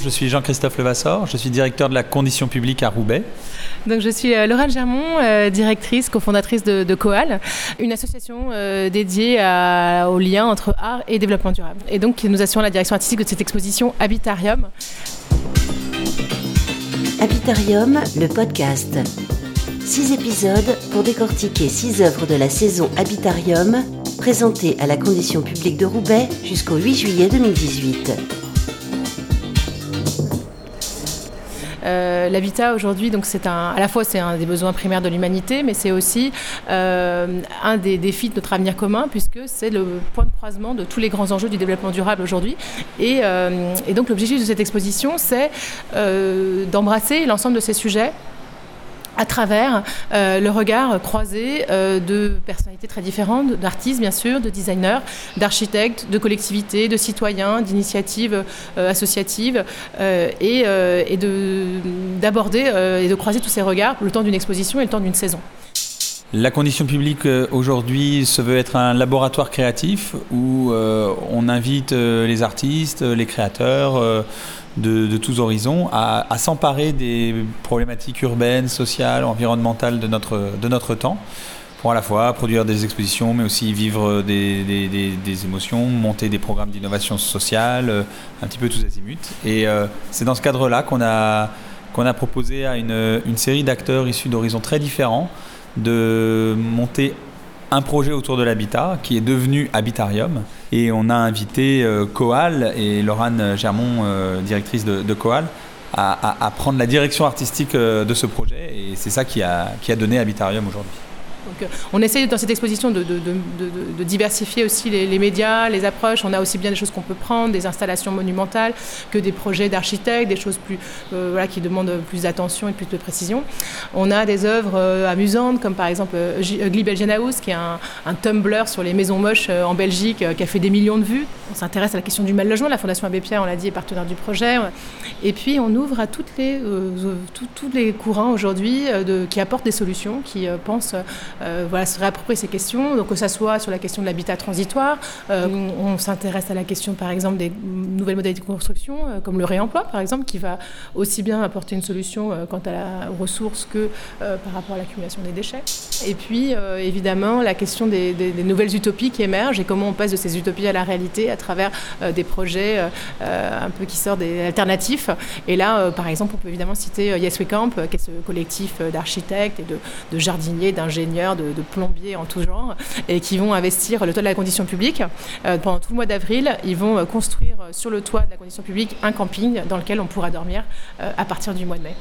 Je suis Jean-Christophe Levasseur, je suis directeur de la condition publique à Roubaix. Donc je suis euh, Laurent Germont, euh, directrice, cofondatrice de, de, Coal, une association euh, dédiée à, au lien entre art et développement durable. Et donc nous assurons la direction artistique de cette exposition Habitarium. Habitarium, le podcast. Six épisodes pour décortiquer six œuvres de la saison Habitarium, présentées à la condition publique de Roubaix jusqu'au 8 juillet 2018. Euh, L'habitat aujourd'hui, c'est à la fois c'est un des besoins primaires de l'humanité, mais c'est aussi euh, un des défis de notre avenir commun, puisque c'est le point de croisement de tous les grands enjeux du développement durable aujourd'hui. Et, euh, donc l'objectif de cette exposition, c'est d'embrasser l'ensemble de ces sujets à travers euh, le regard croisé euh, de personnalités très différentes, d'artistes bien sûr, de designers, d'architectes, de collectivités, de citoyens, d'initiatives euh, associatives, et, et d'aborder et de croiser tous ces regards le temps d'une exposition et le temps d'une saison. La condition publique aujourd'hui se veut être un laboratoire créatif où on invite les artistes, les créateurs, de, tous horizons à, s'emparer des problématiques urbaines, sociales, environnementales de notre, de notre temps pour à la fois produire des expositions, mais aussi vivre des, des, émotions, monter des programmes d'innovation sociale, euh, un petit peu tous azimuts. Et euh, c'est dans ce cadre-là qu'on a, qu'on a proposé à une, une série d'acteurs issus d'horizons très différents de monter un projet autour de l'habitat qui est devenu Habitarium. Et on a invité euh, Coal et Laurane Germont, euh, directrice de, Coal, à, prendre la direction artistique euh, de ce projet. Et c'est ça qui a donné Habitarium aujourd'hui. Euh, on essaye dans cette exposition de, diversifier aussi les, médias, les approches. On a aussi bien des choses qu'on peut prendre, des installations monumentales, que des projets d'architectes, des choses plus, euh, qui demandent plus d'attention et plus de précision. On a des œuvres euh, amusantes, comme par exemple euh, Ugly qui est un, Tumblr sur les maisons moches en Belgique, qui a fait des millions de vues. On s'intéresse à la question du mal logement. La Fondation Abbé Pierre, on l'a dit, est partenaire du projet. Et puis, on ouvre à tous les courants aujourd'hui qui apportent des solutions, qui pensent voilà, se réapproprier ces questions, donc que ce soit sur la question de l'habitat transitoire, euh, on, s'intéresse à la question par exemple des nouvelles modalités de construction, euh, comme le réemploi par exemple, qui va aussi bien apporter une solution euh, quant à la, aux ressources que euh, par rapport à l'accumulation des déchets. Et puis euh, évidemment la question des, nouvelles utopies qui émergent et comment on passe de ces utopies à la réalité à travers des projets un peu qui sortent des alternatifs. Et là par exemple on peut évidemment citer Yes We Camp, qui est ce collectif d'architectes et de jardiniers, d'ingénieurs, de, de, plombiers en tout genre, et qui vont investir le toit de la condition publique. Euh, pendant tout le mois d'avril, ils vont construire sur le toit de la condition publique un camping dans lequel on pourra dormir euh, à partir du mois de mai.